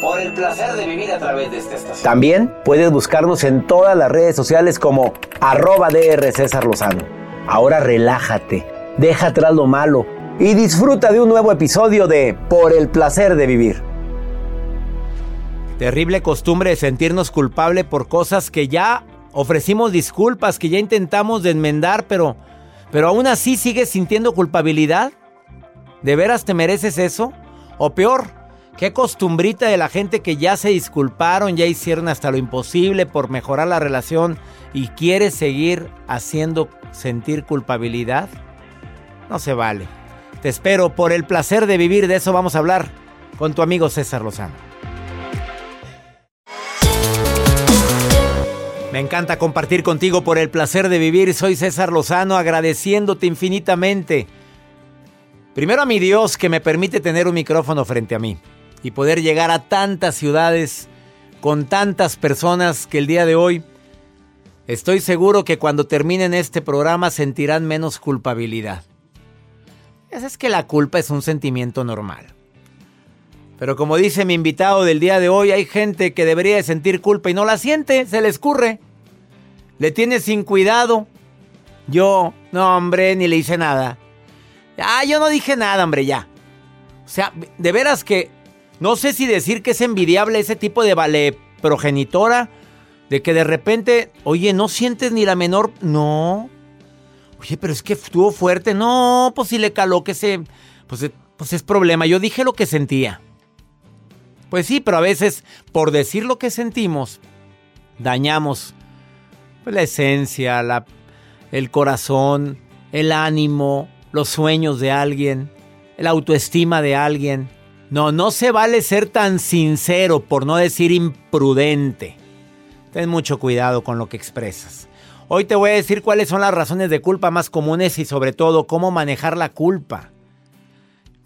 Por el placer de vivir a través de esta estación. También puedes buscarnos en todas las redes sociales como arroba DR César Lozano. Ahora relájate, deja atrás lo malo y disfruta de un nuevo episodio de Por el placer de vivir. Terrible costumbre de sentirnos culpable por cosas que ya ofrecimos disculpas, que ya intentamos de enmendar, pero, pero aún así sigues sintiendo culpabilidad. ¿De veras te mereces eso? O peor, qué costumbrita de la gente que ya se disculparon, ya hicieron hasta lo imposible por mejorar la relación y quiere seguir haciendo sentir culpabilidad. No se vale. Te espero por el placer de vivir, de eso vamos a hablar con tu amigo César Lozano. Me encanta compartir contigo por el placer de vivir. Soy César Lozano agradeciéndote infinitamente. Primero a mi Dios que me permite tener un micrófono frente a mí y poder llegar a tantas ciudades con tantas personas que el día de hoy estoy seguro que cuando terminen este programa sentirán menos culpabilidad. Es que la culpa es un sentimiento normal. Pero como dice mi invitado del día de hoy, hay gente que debería de sentir culpa y no la siente, se le escurre. Le tiene sin cuidado. Yo, no hombre, ni le hice nada. Ah, yo no dije nada, hombre, ya. O sea, de veras que no sé si decir que es envidiable ese tipo de vale progenitora, de que de repente, oye, no sientes ni la menor. No. Oye, pero es que estuvo fuerte. No, pues si le caló que se. Pues, pues es problema. Yo dije lo que sentía. Pues sí, pero a veces, por decir lo que sentimos, dañamos pues, la esencia, la, el corazón, el ánimo, los sueños de alguien, la autoestima de alguien. No, no se vale ser tan sincero, por no decir imprudente. Ten mucho cuidado con lo que expresas. Hoy te voy a decir cuáles son las razones de culpa más comunes y sobre todo cómo manejar la culpa.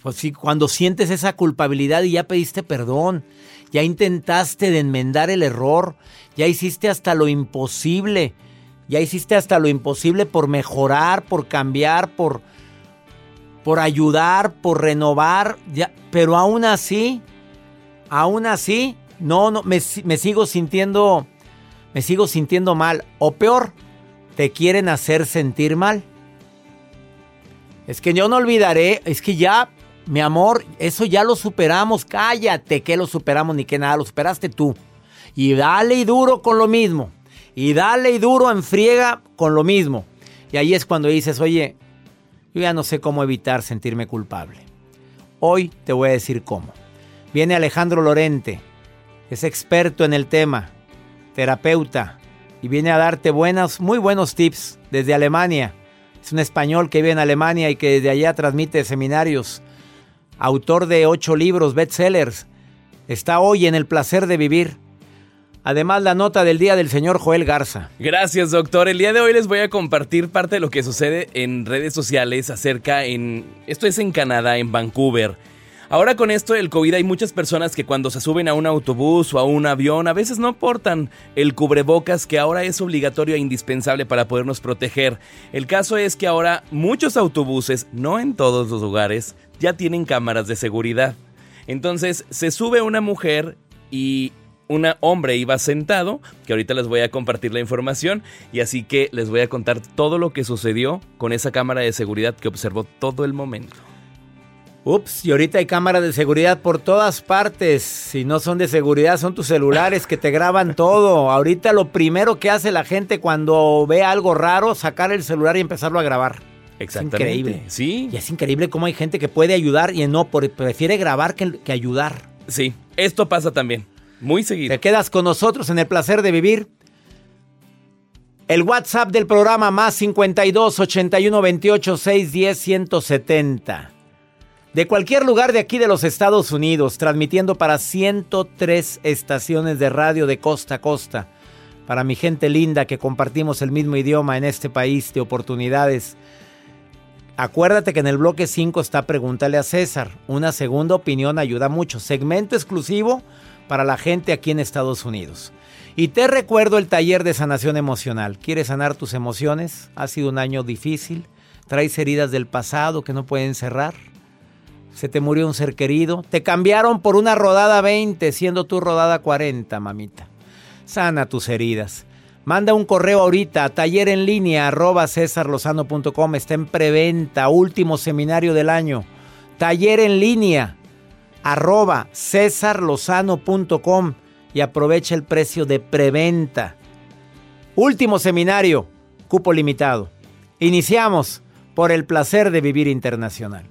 Pues sí, cuando sientes esa culpabilidad y ya pediste perdón, ya intentaste de enmendar el error, ya hiciste hasta lo imposible, ya hiciste hasta lo imposible por mejorar, por cambiar, por, por ayudar, por renovar, ya, pero aún así, aún así, no, no, me, sigo sintiendo me sigo sintiendo mal. O peor, te quieren hacer sentir mal. Es que yo no olvidaré, es que ya, mi amor, eso ya lo superamos. Cállate, que lo superamos ni que nada, lo superaste tú. Y dale y duro con lo mismo. Y dale y duro en friega con lo mismo. Y ahí es cuando dices, oye, yo ya no sé cómo evitar sentirme culpable. Hoy te voy a decir cómo. Viene Alejandro Lorente, es experto en el tema, terapeuta, y viene a darte buenos, muy buenos tips desde Alemania. Es un español que vive en Alemania y que desde allá transmite seminarios. Autor de ocho libros, bestsellers. Está hoy en el placer de vivir. Además, la nota del día del señor Joel Garza. Gracias, doctor. El día de hoy les voy a compartir parte de lo que sucede en redes sociales acerca en... Esto es en Canadá, en Vancouver. Ahora con esto del COVID hay muchas personas que cuando se suben a un autobús o a un avión a veces no portan el cubrebocas que ahora es obligatorio e indispensable para podernos proteger. El caso es que ahora muchos autobuses, no en todos los lugares, ya tienen cámaras de seguridad. Entonces se sube una mujer y un hombre iba sentado, que ahorita les voy a compartir la información, y así que les voy a contar todo lo que sucedió con esa cámara de seguridad que observó todo el momento. Ups, y ahorita hay cámaras de seguridad por todas partes. Si no son de seguridad, son tus celulares que te graban todo. Ahorita lo primero que hace la gente cuando ve algo raro, sacar el celular y empezarlo a grabar. Exactamente. Es increíble. Sí. Y es increíble cómo hay gente que puede ayudar y no, prefiere grabar que, que ayudar. Sí, esto pasa también. Muy seguido. Te quedas con nosotros en el placer de vivir. El WhatsApp del programa más 52 81 28 610 170. De cualquier lugar de aquí de los Estados Unidos, transmitiendo para 103 estaciones de radio de costa a costa. Para mi gente linda que compartimos el mismo idioma en este país de oportunidades. Acuérdate que en el bloque 5 está Pregúntale a César. Una segunda opinión ayuda mucho. Segmento exclusivo para la gente aquí en Estados Unidos. Y te recuerdo el taller de sanación emocional. ¿Quieres sanar tus emociones? Ha sido un año difícil. Traes heridas del pasado que no pueden cerrar. Se te murió un ser querido. Te cambiaron por una rodada 20, siendo tu rodada 40, mamita. Sana tus heridas. Manda un correo ahorita a taller en línea arroba. Está en preventa, último seminario del año. Taller en línea arroba cesarlozano.com y aprovecha el precio de preventa. Último seminario, cupo limitado. Iniciamos por el placer de vivir internacional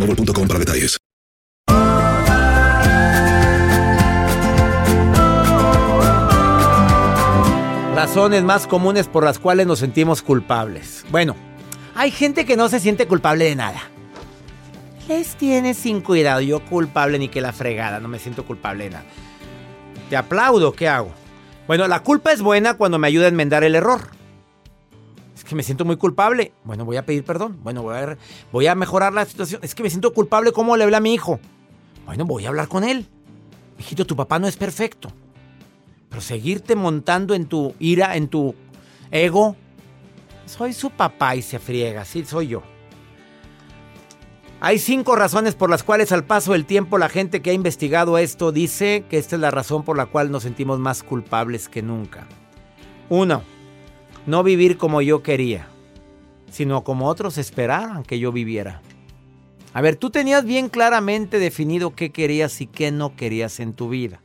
boostmobile.com para detalles. Razones más comunes por las cuales nos sentimos culpables. Bueno, hay gente que no se siente culpable de nada. Les tiene sin cuidado. Yo culpable ni que la fregada. No me siento culpable de nada. Te aplaudo. ¿Qué hago? Bueno, la culpa es buena cuando me ayuda a enmendar el error. Que me siento muy culpable. Bueno, voy a pedir perdón. Bueno, voy a, voy a mejorar la situación. Es que me siento culpable. ¿Cómo le hablé a mi hijo? Bueno, voy a hablar con él. Hijito, tu papá no es perfecto. Pero seguirte montando en tu ira, en tu ego. Soy su papá y se friega. Sí, soy yo. Hay cinco razones por las cuales al paso del tiempo la gente que ha investigado esto dice que esta es la razón por la cual nos sentimos más culpables que nunca. Uno, no vivir como yo quería, sino como otros esperaban que yo viviera. A ver, tú tenías bien claramente definido qué querías y qué no querías en tu vida,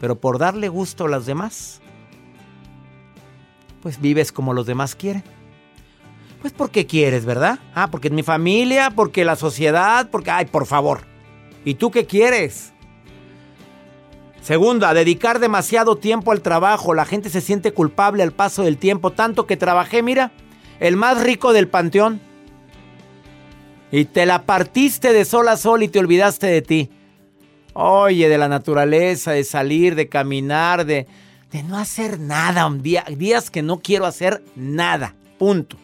pero por darle gusto a los demás, pues vives como los demás quieren. Pues porque quieres, ¿verdad? Ah, porque es mi familia, porque la sociedad, porque... Ay, por favor. ¿Y tú qué quieres? Segunda, dedicar demasiado tiempo al trabajo. La gente se siente culpable al paso del tiempo. Tanto que trabajé, mira, el más rico del panteón. Y te la partiste de sol a sol y te olvidaste de ti. Oye, de la naturaleza, de salir, de caminar, de, de no hacer nada. Un día, días que no quiero hacer nada. Punto.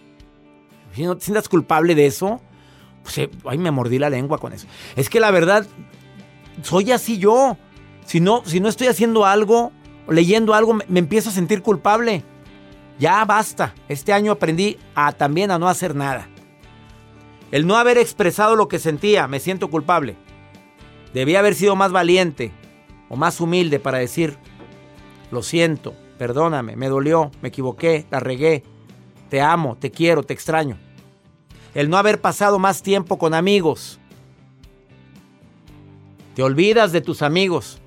Si no te sientas culpable de eso, pues, eh, ay, me mordí la lengua con eso. Es que la verdad, soy así yo. Si no, si no estoy haciendo algo, leyendo algo, me, empiezo a sentir culpable. Ya basta. Este año aprendí a también a no hacer nada. El no haber expresado lo que sentía, me siento culpable. Debía haber sido más valiente o más humilde para decir, lo siento, perdóname, me dolió, me equivoqué, la regué, te amo, te quiero, te extraño. El no haber pasado más tiempo con amigos. Te olvidas de tus amigos.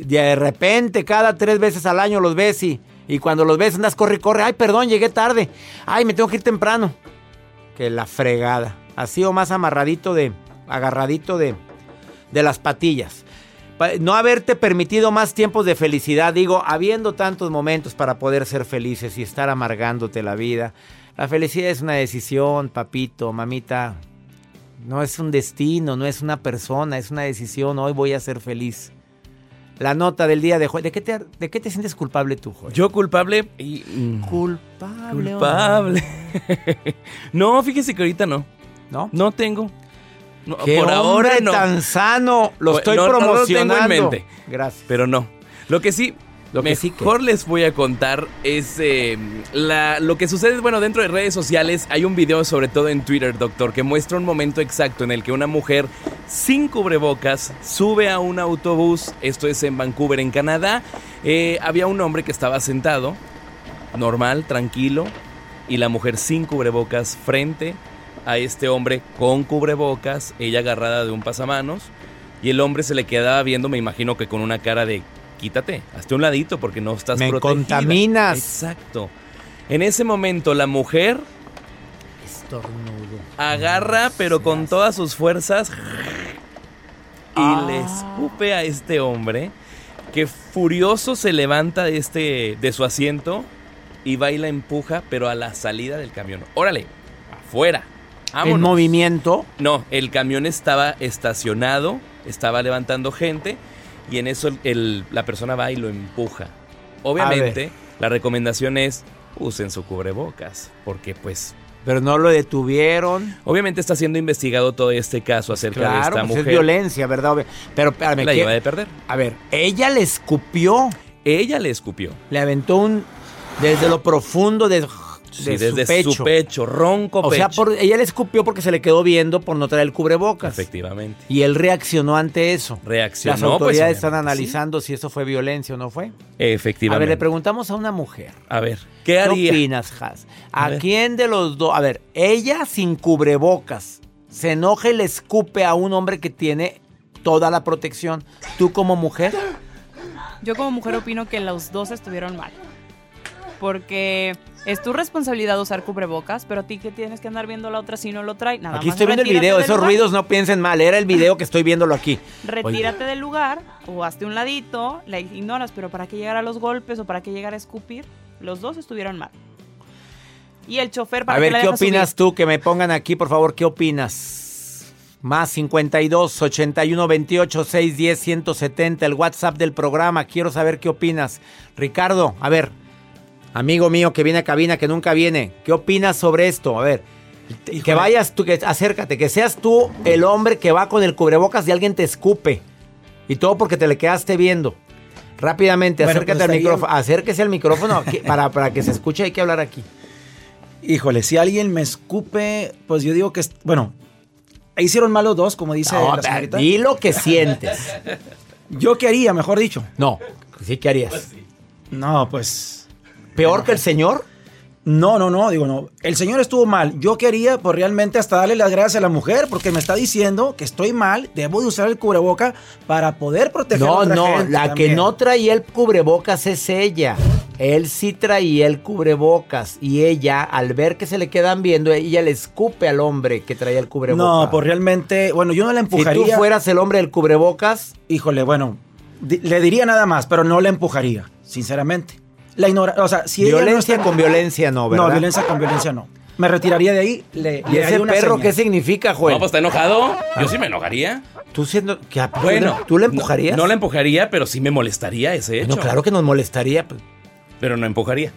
De repente, cada tres veces al año los ves y, y cuando los ves andas corre, corre. Ay, perdón, llegué tarde. Ay, me tengo que ir temprano. Que la fregada. Así o más amarradito de, agarradito de, de las patillas. Pa- No haberte permitido más tiempos de felicidad, digo, habiendo tantos momentos para poder ser felices y estar amargándote la vida. La felicidad es una decisión, papito, mamita. No es un destino, no es una persona, es una decisión. Hoy voy a ser feliz. La nota del día de hoy. ¿De qué te, de qué te sientes culpable tú, Joel? Yo culpable y... mm, Culpable. Culpable. no, fíjese que ahorita no. ¿No? No tengo. No, ¡Qué por ahora no. tan sano! Lo Bueno, estoy no, no lo tengo en promocionando. mente. Gracias. Pero no. Lo que sí, Lo que sí que- mejor les voy a contar es eh, la- lo que sucede, bueno, dentro de redes sociales. Hay un video, sobre todo en Twitter, doctor, que muestra un momento exacto en el que una mujer sin cubrebocas sube a un autobús. Esto es en Vancouver, en Canadá. Eh, había un hombre que estaba sentado, normal, tranquilo, y la mujer sin cubrebocas frente a este hombre con cubrebocas, ella agarrada de un pasamanos, y el hombre se le quedaba viendo, me imagino que con una cara de quítate, hazte un ladito porque no estás Me protegida". contaminas. Exacto. En ese momento la mujer Estornudo. agarra, pero con todas sus fuerzas, y Ah. le escupe a este hombre, que furioso se levanta de, este, de su asiento y va y la empuja, pero a la salida del camión. Órale, afuera. En vámonos. movimiento. No, el camión estaba estacionado, estaba levantando gente y en eso el- la persona va y lo empuja. Obviamente, la recomendación es usen su cubrebocas, porque pues Pero no lo detuvieron. obviamente está siendo investigado todo este caso acerca de esta pues es mujer. violencia, ¿verdad? Pero espérame, la lleva de perder. A ver, ella le escupió, Ella le escupió. le aventó un desde lo profundo de, Sí, de desde su pecho. su pecho, ronco o sea, por- ella le escupió porque se le quedó viendo por no traer el cubrebocas. Efectivamente. Y él reaccionó ante eso. Reaccionó. Las pues, autoridades están analizando si eso fue violencia o no fue. sí. A ver, Efectivamente. le preguntamos a una mujer. A ver, ¿qué ¿Qué haría? opinas, Has? ¿A, A quién de los dos? A ver, ella sin cubrebocas se enoja y le escupe a un hombre que tiene toda la protección. ¿Tú como mujer? Yo como mujer opino que los dos estuvieron mal. Porque es tu responsabilidad usar cubrebocas, pero a ti que tienes que andar viendo la otra si no lo trae. Nada aquí más estoy viendo el video. Esos lugar. ruidos no piensen mal. Era el video que estoy viéndolo aquí. Retírate del lugar o hazte un ladito, la ignoras, pero ¿para qué llegar a los golpes o para qué llegar a escupir? Los dos estuvieron mal. Y el chofer para A ver, ¿qué subir? opinas tú? Que me pongan aquí, por favor, ¿qué opinas? Más 52 81 28 610 170, el WhatsApp del programa. Quiero saber qué opinas. Ricardo, a ver, amigo mío que viene a cabina, que nunca viene, ¿qué opinas sobre esto? A ver, que vayas tú, que acércate, que seas tú el hombre que va con el cubrebocas y alguien te escupe. Y todo porque te le quedaste viendo. Rápidamente, Bueno, acércate pues al micrófono. Acérquese al micrófono aquí, para, para que se escuche, hay que hablar aquí. Híjole, si alguien me escupe, pues yo digo que, es- bueno, hicieron mal los dos, como dice No, la señorita. di lo que sientes. ¿Yo qué haría, mejor dicho? No, sí, ¿qué harías? No, pues... ¿Peor que el señor? No, no, no, digo, no. El señor estuvo mal. Yo quería, pues realmente hasta darle las gracias a la mujer, porque me está diciendo que estoy mal, debo de usar el cubreboca para poder proteger a No, otra no, gente la que no traía el cubrebocas es ella. Él sí traía el cubrebocas y ella, al ver que se le quedan viendo, ella le escupe al hombre que traía el cubrebocas. No, pues realmente, bueno, yo no la Si empujaría. tú fueras el hombre del cubrebocas, Híjole, bueno, le diría nada más, pero no la empujaría, sinceramente. La ignora, o sea, si ella no violencia con violencia no, ¿verdad? No, violencia con violencia no. Me retiraría de ahí. Le, ¿Y le ese una perro seña. qué significa, Joel? No, pues está enojado. Yo sí me enojaría. Tú siendo... que- Bueno, ¿Tú le no- empujarías? No, la empujaría, pero sí me molestaría ese hecho. No, claro que nos molestaría. pues, Pero no empujaría.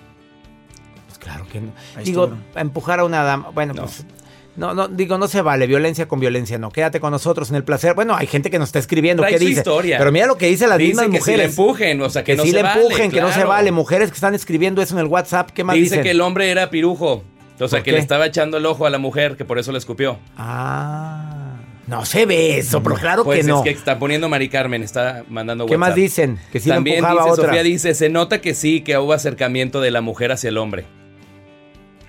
claro que no. Ahí Digo, empujar a una dama, bueno, pues... No, no, digo, no se vale, violencia con violencia, no. Quédate con nosotros en el placer. Bueno, hay gente que nos está escribiendo, ¿qué dice? historia. Pero mira lo que dice las Dice mismas que mujeres. si le empujen, o sea, que, que no sí se le vale, empujen, que no se claro. vale. Mujeres que están escribiendo eso en el WhatsApp, ¿qué más Dice dicen? que el hombre era pirujo. O sea, ¿Por que qué? le estaba echando el ojo a la mujer, que por eso le escupió. Ah, no se ve eso, pero claro pues que no. es que está poniendo Mari Carmen, está mandando ¿Qué más WhatsApp. dicen? Que sí También empujaba dice, otra. Sofía dice, se nota que sí, que hubo acercamiento de la mujer hacia el hombre.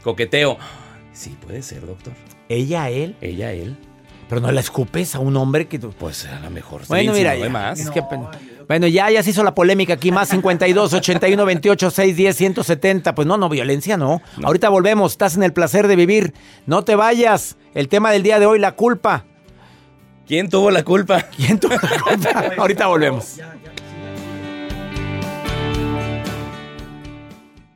Coqueteo. Sí, puede ser, doctor. ¿Ella a él? Ella, él. Pero no la escupes a un hombre que tú... Pues a lo mejor. Bueno, mira, no ya, más. es que apenas- bueno, ya, ya se hizo la polémica aquí, más 52, 81, 28, 6, 10, 170. Pues no, no, violencia no. Ahorita volvemos, estás en el placer de vivir. No te vayas. El tema del día de hoy, la culpa. ¿Quién tuvo la culpa? ¿Quién tuvo la culpa? Ahorita volvemos.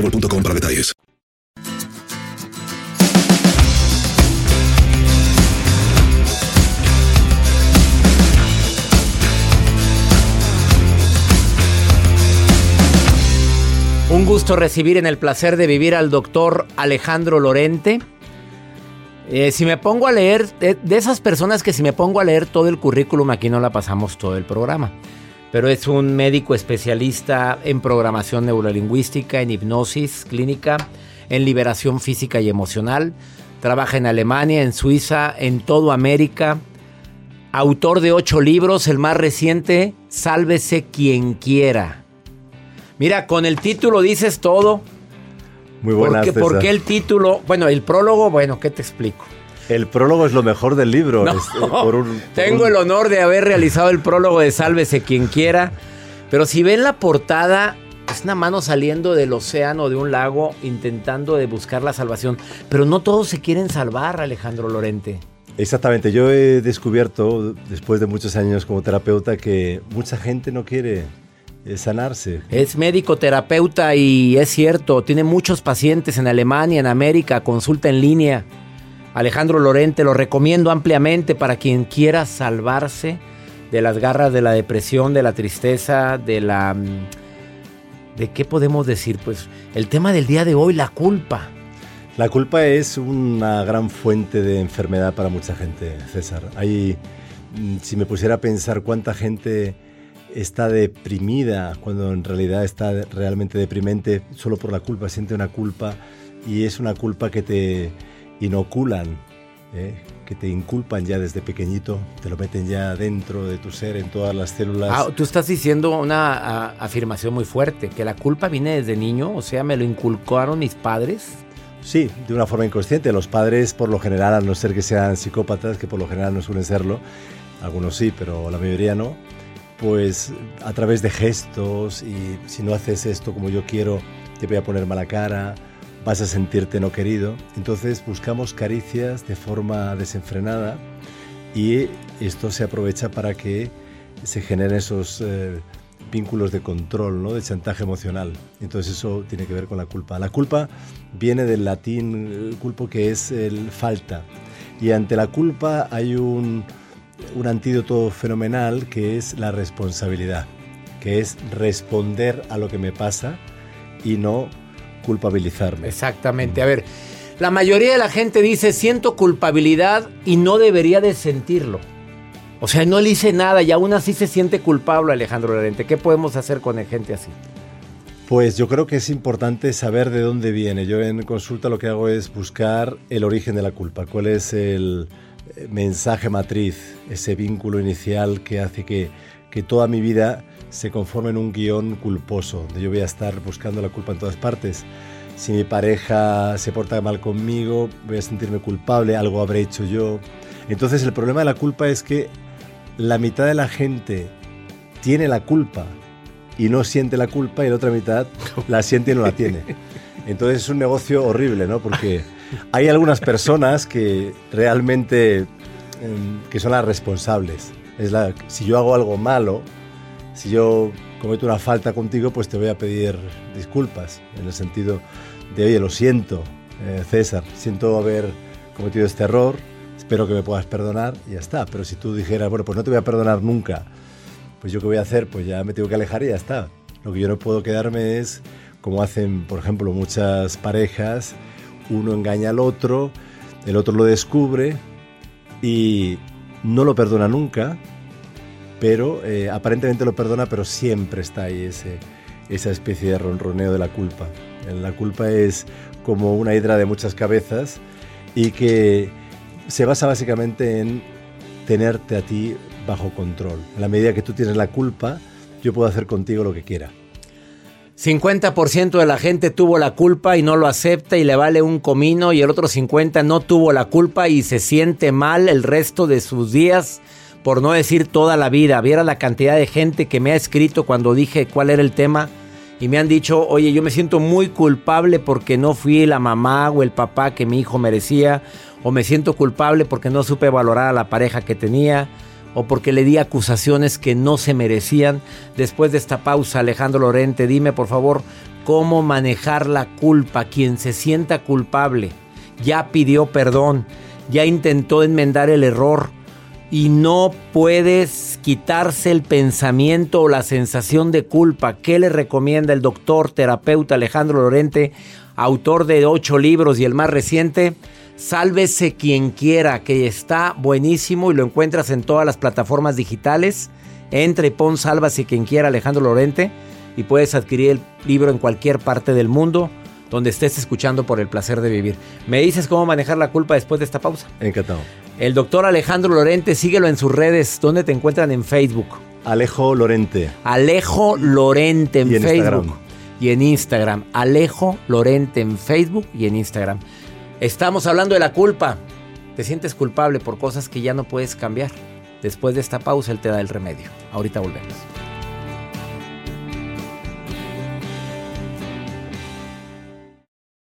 boostmobile.com para detalles. Un gusto recibir en el placer de vivir al doctor Alejandro Lorente. Eh, si me pongo a leer, de, de esas personas que si me pongo a leer todo el currículum, aquí no la pasamos todo el programa. Pero es un médico especialista en programación neurolingüística, en hipnosis clínica, en liberación física y emocional. Trabaja en Alemania, en Suiza, en toda América. Autor de ocho libros, el más reciente, Sálvese quien quiera. Mira, con el título dices todo. Muy buenas, ¿Por qué, ¿Por qué el título? Bueno, el prólogo, bueno, ¿qué te explico? El prólogo es lo mejor del libro. No, este, por un- por tengo un- el honor de haber realizado el prólogo de Sálvese quien quiera. Pero si ven la portada, es una mano saliendo del océano, de un lago, intentando de buscar la salvación. Pero no todos se quieren salvar, Alejandro Lorente. Exactamente, yo he descubierto después de muchos años como terapeuta que mucha gente no quiere eh, sanarse. Es médico terapeuta y es cierto, tiene muchos pacientes en Alemania, en América, consulta en línea. Alejandro Lorente lo recomiendo ampliamente para quien quiera salvarse de las garras de la depresión, de la tristeza, de la... mm, ¿De qué podemos decir? Pues el tema del día de hoy, la culpa. La culpa es una gran fuente de enfermedad para mucha gente, César. Hay, mm, si me pusiera a pensar cuánta gente está deprimida cuando en realidad está realmente deprimente solo por la culpa, siente una culpa y es una culpa que te inoculan, ¿eh? que te inculpan ya desde pequeñito, te lo meten ya dentro de tu ser, en todas las células. Ah, tú estás diciendo una a- afirmación muy fuerte, que la culpa viene desde niño, o sea, me lo inculcaron mis padres. Sí, de una forma inconsciente. Los padres, por lo general, a no ser que sean psicópatas, que por lo general no suelen serlo, algunos sí, pero la mayoría no, pues a través de gestos y si no haces esto como yo quiero, te voy a poner mala cara, vas a sentirte no querido. Entonces buscamos caricias de forma desenfrenada y esto se aprovecha para que se generen esos eh, vínculos de control, ¿no? de chantaje emocional. Entonces eso tiene que ver con la culpa. La culpa viene del latín eh, culpo que es el falta. Y ante la culpa hay un, un antídoto fenomenal que es la responsabilidad, que es responder a lo que me pasa y no culpabilizarme. Exactamente. A ver, la mayoría de la gente dice siento culpabilidad y no debería de sentirlo. O sea, no le hice nada y aún así se siente culpable Alejandro Lorente. ¿Qué podemos hacer con gente así? Pues yo creo que es importante saber de dónde viene. Yo en consulta lo que hago es buscar el origen de la culpa, cuál es el eh, mensaje matriz, ese vínculo inicial que hace que, que toda mi vida se conforme en un guion culposo, donde yo voy a estar buscando la culpa en todas partes. Si mi pareja se porta mal conmigo, voy a sentirme culpable, algo habré hecho yo. Entonces el problema de la culpa es que la mitad de la gente tiene la culpa y no siente la culpa y la otra mitad la siente y no la tiene. Entonces es un negocio horrible, ¿no? Porque hay algunas personas que realmente em, que son las responsables. Es la, si yo hago algo malo, si yo cometo una falta contigo, pues te voy a pedir disculpas, en el sentido de, oye, lo siento, eh, César, siento haber cometido este error, espero que me puedas perdonar y ya está. Pero si tú dijeras, bueno, pues no te voy a perdonar nunca, pues yo qué voy a hacer, pues ya me tengo que alejar y ya está. Lo que yo no puedo quedarme es, como hacen, por ejemplo, muchas parejas, uno engaña al otro, el otro lo descubre y no lo perdona nunca, pero eh, aparentemente lo perdona, pero siempre está ahí ese, esa especie de ronroneo de la culpa. La culpa es como una hidra de muchas cabezas y que se basa básicamente en tenerte a ti bajo control. En la medida que tú tienes la culpa, yo puedo hacer contigo lo que quiera. 50% de la gente tuvo la culpa y no lo acepta y le vale un comino y el otro 50% no tuvo la culpa y se siente mal el resto de sus días, por no decir toda la vida. Viera la cantidad de gente que me ha escrito cuando dije cuál era el tema y me han dicho, oye, yo me siento muy culpable porque no fui la mamá o el papá que mi hijo merecía, o me siento culpable porque no supe valorar a la pareja que tenía o porque le di acusaciones que no se merecían. Después de esta pausa, Alejandro Lorente, dime por favor cómo manejar la culpa. Quien se sienta culpable ya pidió perdón, ya intentó enmendar el error y no puedes quitarse el pensamiento o la sensación de culpa. ¿Qué le recomienda el doctor terapeuta Alejandro Lorente, autor de ocho libros y el más reciente? Sálvese quien quiera, que está buenísimo y lo encuentras en todas las plataformas digitales Entra y pon Sálvase quien quiera Alejandro Lorente y puedes adquirir el libro en cualquier parte del mundo donde estés escuchando por el placer de vivir. ¿Me dices cómo manejar la culpa después de esta pausa? Encantado. El doctor Alejandro Lorente, síguelo en sus redes. ¿Dónde te encuentran en Facebook? Alejo Lorente. Alejo Lorente en, Y en Facebook. Instagram. Y en Instagram. Alejo Lorente en Facebook y en Instagram. Estamos hablando de la culpa. Te sientes culpable por cosas que ya no puedes cambiar. Después de esta pausa, él te da el remedio. Ahorita volvemos.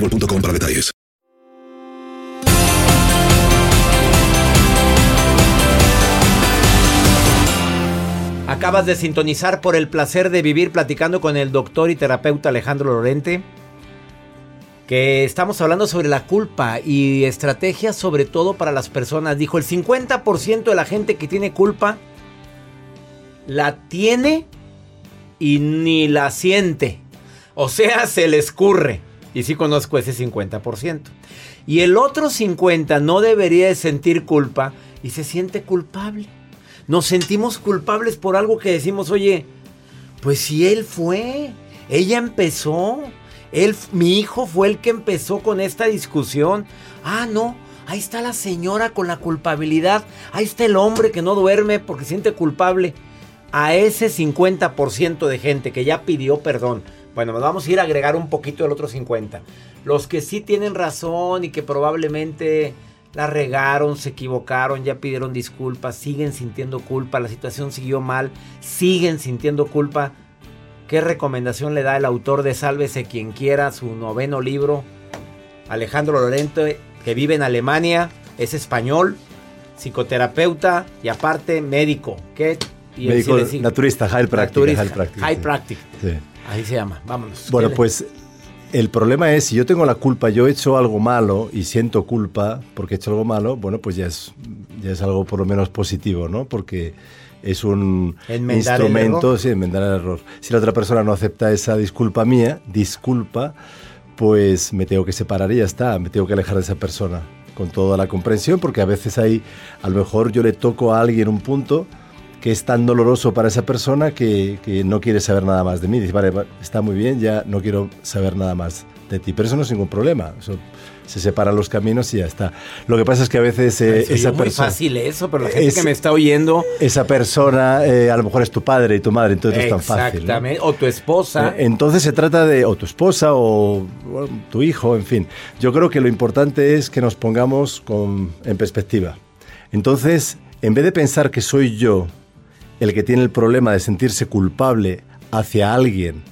boostmobile.com para detalles. Acabas de sintonizar por el placer de vivir platicando con el doctor y terapeuta Alejandro Lorente, que estamos hablando sobre la culpa y estrategias sobre todo para las personas. Dijo, el 50% de la gente que tiene culpa la tiene y ni la siente. O sea, se le escurre. Y sí conozco ese 50%. Y el otro 50% no debería de sentir culpa y se siente culpable. Nos sentimos culpables por algo que decimos, oye, pues si él fue, ella empezó, él, mi hijo fue el que empezó con esta discusión. Ah, no, ahí está la señora con la culpabilidad, ahí está el hombre que no duerme porque siente culpable. A ese 50% de gente que ya pidió perdón, bueno, nos vamos a ir a agregar un poquito del otro 50. Los que sí tienen razón y que probablemente la regaron, se equivocaron, ya pidieron disculpas, siguen sintiendo culpa, la situación siguió mal, siguen sintiendo culpa. ¿Qué recomendación le da el autor de Sálvese quien quiera, su noveno libro? Alejandro Lorente, que vive en Alemania, es español, psicoterapeuta y aparte médico. ¿Qué? Y Médico sí naturista, Naturista, chiropractic, chiropractic. Sí. Ahí se llama, vámonos. Bueno, ¿Qué le- pues el problema es, si yo tengo la culpa, yo he hecho algo malo y siento culpa porque he hecho algo malo, bueno, pues ya es, ya es algo por lo menos positivo, ¿no? Porque es un Enmendar instrumento, sí, enmendar el error. Si la otra persona no acepta esa disculpa mía, disculpa, pues me tengo que separar y ya está, me tengo que alejar de esa persona con toda la comprensión, porque a veces hay, a lo mejor yo le toco a alguien un punto que es tan doloroso para esa persona que, que no quiere saber nada más de mí. Dice, vale, va- está muy bien, ya no quiero saber nada más de ti. Pero eso no es ningún problema. Eso, se separan los caminos y ya está. Lo que pasa es que a veces eh, Ay, esa oyó muy persona... fácil eso, pero la gente Es- que me está oyendo... Esa persona eh, a lo mejor es tu padre y tu madre, entonces no es tan fácil. ¿no? Exactamente. O tu esposa. Eh, Entonces se trata de o tu esposa o bueno, tu hijo, en fin. Yo creo que lo importante es que nos pongamos con, en perspectiva. Entonces, en vez de pensar que soy yo el que tiene el problema de sentirse culpable hacia alguien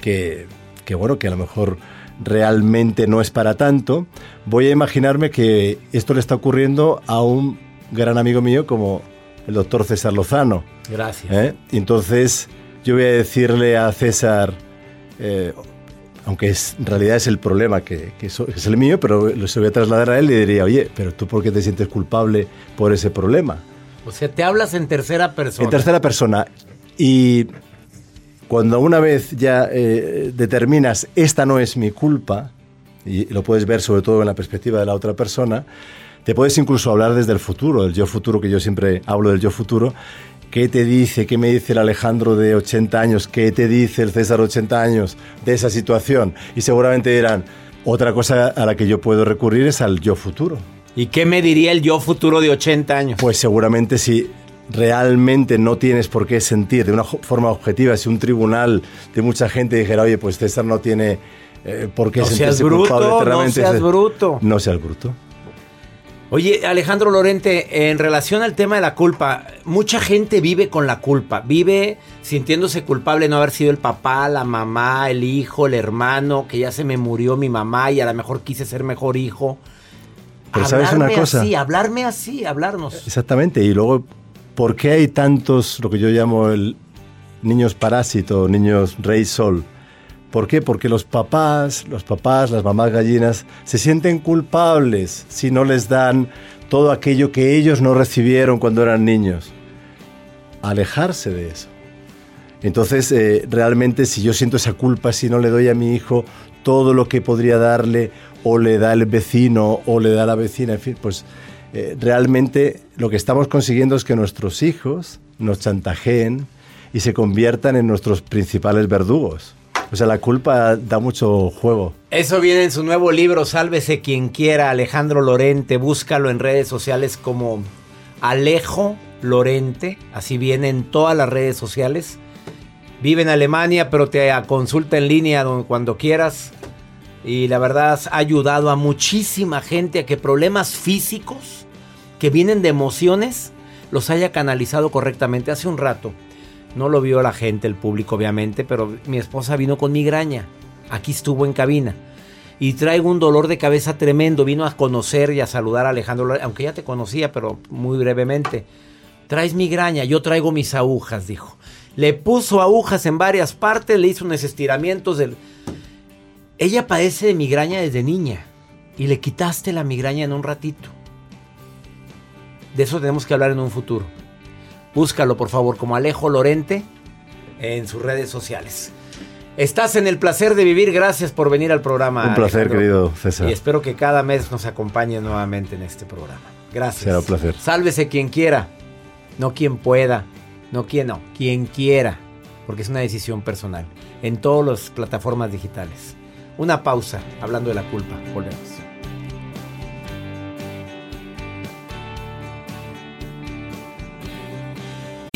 que, que bueno, que a lo mejor realmente no es para tanto, voy a imaginarme que esto le está ocurriendo a un gran amigo mío como el doctor César Lozano. Gracias. ¿eh? Entonces yo voy a decirle a César, eh, aunque es, en realidad es el problema que, es el mío, pero lo se lo voy a trasladar a él y le diría, oye, pero tú por qué te sientes culpable por ese problema? O sea, te hablas en tercera persona. En tercera persona. Y cuando una vez ya eh, determinas, esta no es mi culpa, y lo puedes ver sobre todo en la perspectiva de la otra persona, te puedes incluso hablar desde el futuro, el yo futuro, que yo siempre hablo del yo futuro. ¿Qué te dice, qué me dice el Alejandro de 80 años, qué te dice el César de 80 años de esa situación? Y seguramente dirán, otra cosa a la que yo puedo recurrir es al yo futuro. ¿Y qué me diría el yo futuro de 80 años? Pues seguramente si realmente no tienes por qué sentir de una forma objetiva, si un tribunal de mucha gente dijera, oye, pues César no tiene eh, por qué No sentirse seas bruto, culpable no eternamente", seas bruto. No seas bruto. Oye, Alejandro Lorente, en relación al tema de la culpa, mucha gente vive con la culpa, vive sintiéndose culpable de no haber sido el papá, la mamá, el hijo, el hermano, que ya se me murió mi mamá y a lo mejor quise ser mejor hijo. Pero ¿sabes una cosa? Así, hablarme así, hablarnos. Exactamente. Y luego, ¿por qué hay tantos, lo que yo llamo el niños parásito, niños rey sol? ¿Por qué? Porque los papás, los papás, las mamás gallinas, se sienten culpables si no les dan todo aquello que ellos no recibieron cuando eran niños. Alejarse de eso. Entonces, eh, realmente, si yo siento esa culpa, si no le doy a mi hijo todo lo que podría darle, o le da el vecino, o le da la vecina, en fin, pues eh, realmente lo que estamos consiguiendo es que nuestros hijos nos chantajeen y se conviertan en nuestros principales verdugos. O sea, la culpa da mucho juego. Eso viene en su nuevo libro, Sálvese quien quiera, Alejandro Lorente. Búscalo en redes sociales como Alejo Lorente. Así viene en todas las redes sociales. Vive en Alemania, pero te consulta en línea cuando quieras. Y la verdad ha ayudado a muchísima gente a que problemas físicos que vienen de emociones los haya canalizado correctamente. Hace un rato no lo vio la gente, el público obviamente, pero mi esposa vino con migraña. Aquí estuvo en cabina. Y traigo un dolor de cabeza tremendo. Vino a conocer y a saludar a Alejandro, aunque ya te conocía, pero muy brevemente. Traes migraña, yo traigo mis agujas, dijo. Le puso agujas en varias partes, le hizo unos estiramientos del... Ella padece de migraña desde niña y le quitaste la migraña en un ratito. De eso tenemos que hablar en un futuro. Búscalo, por favor, como Alejo Lorente en sus redes sociales. Estás en el placer de vivir. Gracias por venir al programa. Un placer, Alejandro. querido César. Y espero que cada mes nos acompañe nuevamente en este programa. Gracias. Será un placer. Sálvese quien quiera, no quien pueda, no quien no, quien quiera, porque es una decisión personal. En todas las plataformas digitales. Una pausa, hablando de la culpa. Volvemos.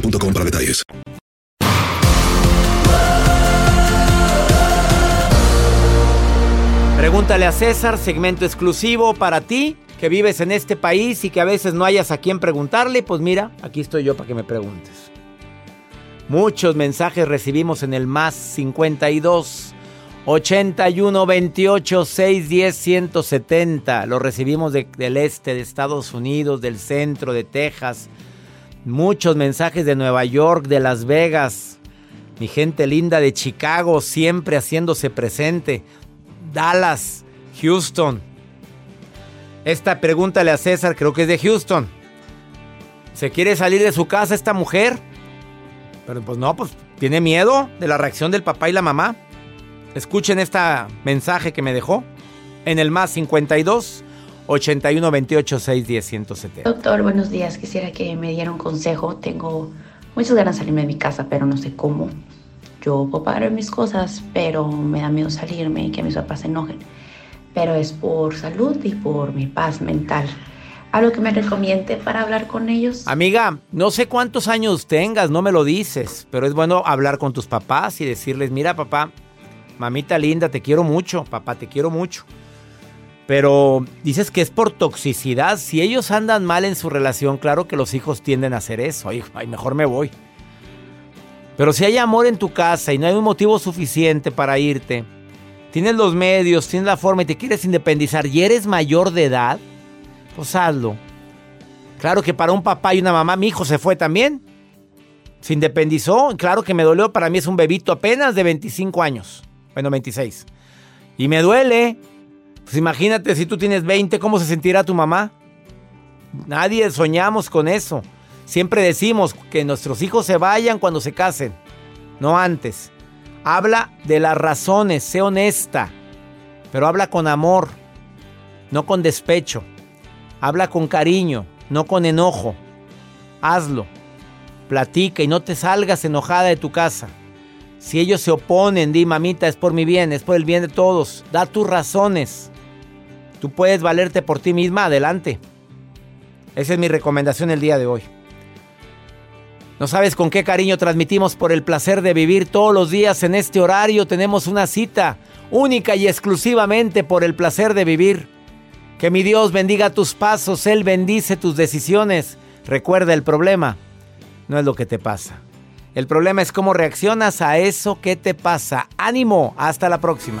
para detalles. Pregúntale a César, segmento exclusivo para ti que vives en este país y que a veces no hayas a quien preguntarle, pues mira, aquí estoy yo para que me preguntes. Muchos mensajes recibimos en el más 52 81 28 610 170. Los recibimos de- del este de Estados Unidos, del centro de Texas. Muchos mensajes de Nueva York, de Las Vegas. Mi gente linda de Chicago, siempre haciéndose presente. Dallas, Houston. Esta pregúntale a César, creo que es de Houston. ¿Se quiere salir de su casa esta mujer? Pero pues no, pues tiene miedo de la reacción del papá y la mamá. Escuchen este mensaje que me dejó en el más 52 81 28 610 170. Doctor, buenos días. Quisiera que me diera un consejo. Tengo muchas ganas de salirme de mi casa, pero no sé cómo. Yo puedo pagar mis cosas, pero me da miedo salirme y que mis papás se enojen. Pero es por salud y por mi paz mental. ¿Algo que me recomiende para hablar con ellos? Amiga, no sé cuántos años tengas, no me lo dices, pero es bueno hablar con tus papás y decirles, mira papá, mamita linda, te quiero mucho, papá, te quiero mucho. Pero dices que es por toxicidad. Si ellos andan mal en su relación, claro que los hijos tienden a hacer eso. Ay, mejor me voy. Pero si hay amor en tu casa y no hay un motivo suficiente para irte, tienes los medios, tienes la forma y te quieres independizar y eres mayor de edad, pues hazlo. Claro que para un papá y una mamá, mi hijo se fue también. Se independizó. Claro que me dolió. Para mí es un bebito apenas de 25 años. Bueno, 26. Y me duele. Pues imagínate si tú tienes 20, ¿cómo se sentirá tu mamá? Nadie soñamos con eso. Siempre decimos que nuestros hijos se vayan cuando se casen, no antes. Habla de las razones, sé honesta, pero habla con amor, no con despecho. Habla con cariño, no con enojo. Hazlo. Platica y no te salgas enojada de tu casa. Si ellos se oponen, di, mamita, es por mi bien, es por el bien de todos. Da tus razones. Tú puedes valerte por ti misma, adelante. Esa es mi recomendación el día de hoy. No sabes con qué cariño transmitimos por el placer de vivir todos los días en este horario. Tenemos una cita única y exclusivamente por el placer de vivir. Que mi Dios bendiga tus pasos, Él bendice tus decisiones. Recuerda el problema, no es lo que te pasa. El problema es cómo reaccionas a eso que te pasa. Ánimo, hasta la próxima.